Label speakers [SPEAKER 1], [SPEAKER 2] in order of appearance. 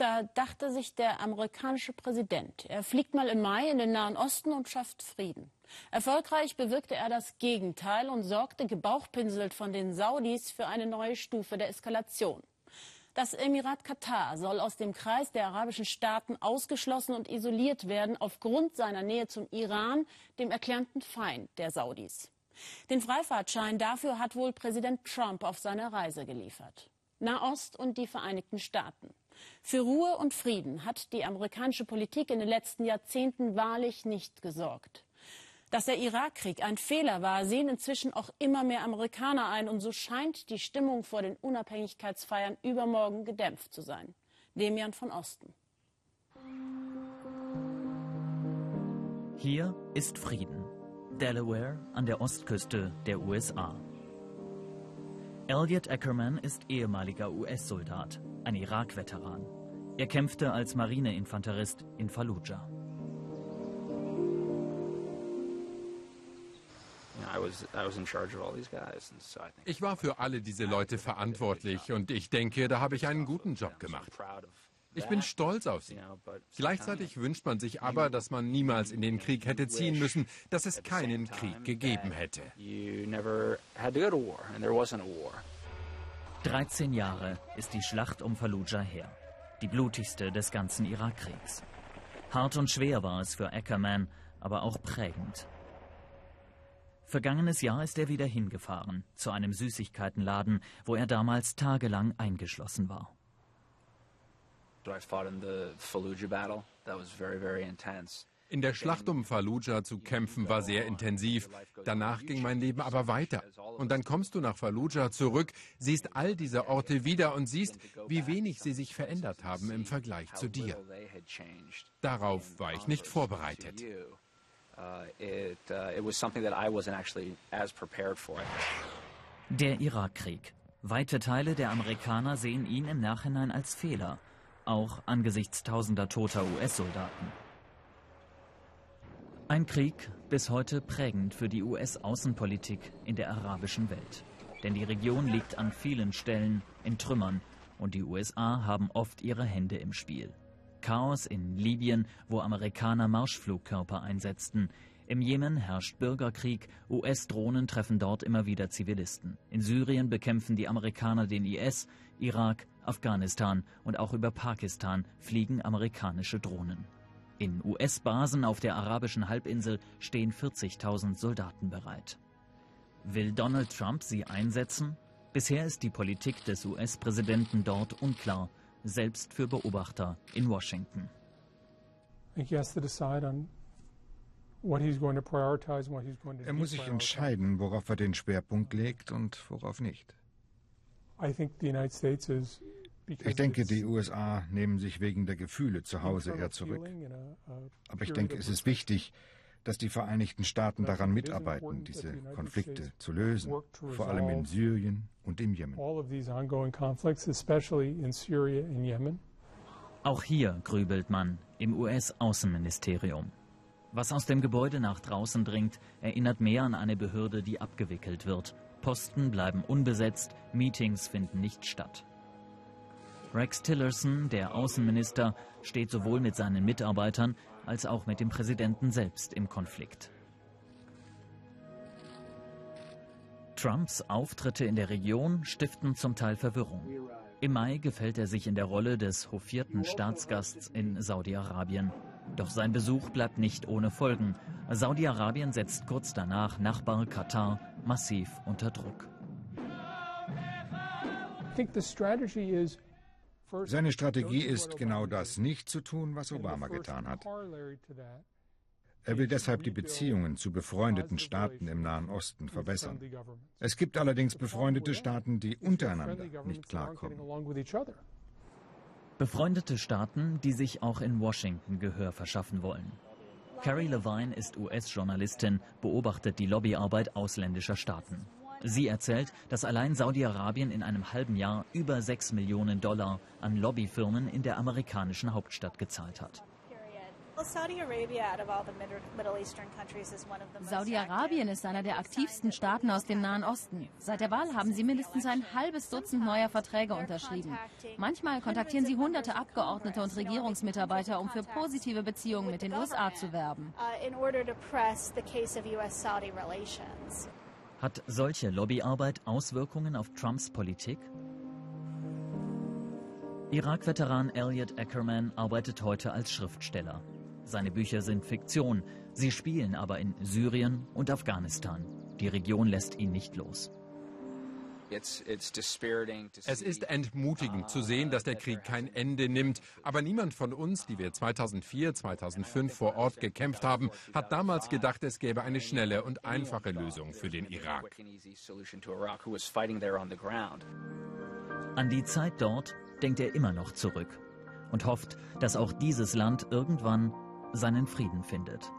[SPEAKER 1] Da dachte sich der amerikanische Präsident, er fliegt mal im Mai in den Nahen Osten und schafft Frieden. Erfolgreich bewirkte er das Gegenteil und sorgte gebauchpinselt von den Saudis für eine neue Stufe der Eskalation. Das Emirat Katar soll aus dem Kreis der arabischen Staaten ausgeschlossen und isoliert werden aufgrund seiner Nähe zum Iran, dem erklärten Feind der Saudis. Den Freifahrtschein dafür hat wohl Präsident Trump auf seiner Reise geliefert. Nahost und die Vereinigten Staaten. Für Ruhe und Frieden hat die amerikanische Politik in den letzten Jahrzehnten wahrlich nicht gesorgt. Dass der Irakkrieg ein Fehler war, sehen inzwischen auch immer mehr Amerikaner ein. Und so scheint die Stimmung vor den Unabhängigkeitsfeiern übermorgen gedämpft zu sein. Demian von Osten.
[SPEAKER 2] Hier ist Frieden. Delaware an der Ostküste der USA. Elliot Ackerman ist ehemaliger US-Soldat, ein Irak-Veteran. Er kämpfte als Marineinfanterist in Fallujah.
[SPEAKER 3] Ich war für alle diese Leute verantwortlich und ich denke, da habe ich einen guten Job gemacht. Ich bin stolz auf sie. Gleichzeitig wünscht man sich aber, dass man niemals in den Krieg hätte ziehen müssen, dass es keinen Krieg gegeben hätte.
[SPEAKER 2] 13 Jahre ist die Schlacht um Fallujah her. Die blutigste des ganzen Irakkriegs. Hart und schwer war es für Ackerman, aber auch prägend. Vergangenes Jahr ist er wieder hingefahren, zu einem Süßigkeitenladen, wo er damals tagelang eingeschlossen war.
[SPEAKER 3] In der Schlacht um Fallujah zu kämpfen war sehr intensiv. Danach ging mein Leben aber weiter. Und dann kommst du nach Fallujah zurück, siehst all diese Orte wieder und siehst, wie wenig sie sich verändert haben im Vergleich zu dir. Darauf war ich nicht vorbereitet.
[SPEAKER 2] Der Irakkrieg. Weite Teile der Amerikaner sehen ihn im Nachhinein als Fehler auch angesichts tausender toter US-Soldaten. Ein Krieg bis heute prägend für die US-Außenpolitik in der arabischen Welt. Denn die Region liegt an vielen Stellen in Trümmern und die USA haben oft ihre Hände im Spiel. Chaos in Libyen, wo Amerikaner Marschflugkörper einsetzten, im Jemen herrscht Bürgerkrieg, US-Drohnen treffen dort immer wieder Zivilisten. In Syrien bekämpfen die Amerikaner den IS, Irak, Afghanistan und auch über Pakistan fliegen amerikanische Drohnen. In US-Basen auf der arabischen Halbinsel stehen 40.000 Soldaten bereit. Will Donald Trump sie einsetzen? Bisher ist die Politik des US-Präsidenten dort unklar, selbst für Beobachter in Washington.
[SPEAKER 4] Er muss sich entscheiden, worauf er den Schwerpunkt legt und worauf nicht. Ich denke, die USA nehmen sich wegen der Gefühle zu Hause eher zurück. Aber ich denke, es ist wichtig, dass die Vereinigten Staaten daran mitarbeiten, diese Konflikte zu lösen, vor allem in Syrien und im Jemen.
[SPEAKER 2] Auch hier grübelt man im US-Außenministerium. Was aus dem Gebäude nach draußen dringt, erinnert mehr an eine Behörde, die abgewickelt wird. Posten bleiben unbesetzt, Meetings finden nicht statt. Rex Tillerson, der Außenminister, steht sowohl mit seinen Mitarbeitern als auch mit dem Präsidenten selbst im Konflikt. Trumps Auftritte in der Region stiften zum Teil Verwirrung. Im Mai gefällt er sich in der Rolle des hofierten Staatsgasts in Saudi-Arabien. Doch sein Besuch bleibt nicht ohne Folgen. Saudi-Arabien setzt kurz danach Nachbar Katar massiv unter Druck.
[SPEAKER 4] Seine Strategie ist genau das nicht zu tun, was Obama getan hat. Er will deshalb die Beziehungen zu befreundeten Staaten im Nahen Osten verbessern. Es gibt allerdings befreundete Staaten, die untereinander nicht klarkommen.
[SPEAKER 2] Befreundete Staaten, die sich auch in Washington Gehör verschaffen wollen. Carrie Levine ist US-Journalistin, beobachtet die Lobbyarbeit ausländischer Staaten. Sie erzählt, dass allein Saudi-Arabien in einem halben Jahr über 6 Millionen Dollar an Lobbyfirmen in der amerikanischen Hauptstadt gezahlt hat.
[SPEAKER 5] Saudi-Arabien ist einer der aktivsten Staaten aus dem Nahen Osten. Seit der Wahl haben sie mindestens ein halbes Dutzend neuer Verträge unterschrieben. Manchmal kontaktieren sie hunderte Abgeordnete und Regierungsmitarbeiter, um für positive Beziehungen mit den USA zu werben.
[SPEAKER 2] Hat solche Lobbyarbeit Auswirkungen auf Trumps Politik? Irak-Veteran Elliot Ackerman arbeitet heute als Schriftsteller. Seine Bücher sind Fiktion, sie spielen aber in Syrien und Afghanistan. Die Region lässt ihn nicht los.
[SPEAKER 3] Es ist entmutigend zu sehen, dass der Krieg kein Ende nimmt. Aber niemand von uns, die wir 2004, 2005 vor Ort gekämpft haben, hat damals gedacht, es gäbe eine schnelle und einfache Lösung für den Irak.
[SPEAKER 2] An die Zeit dort denkt er immer noch zurück und hofft, dass auch dieses Land irgendwann seinen Frieden findet.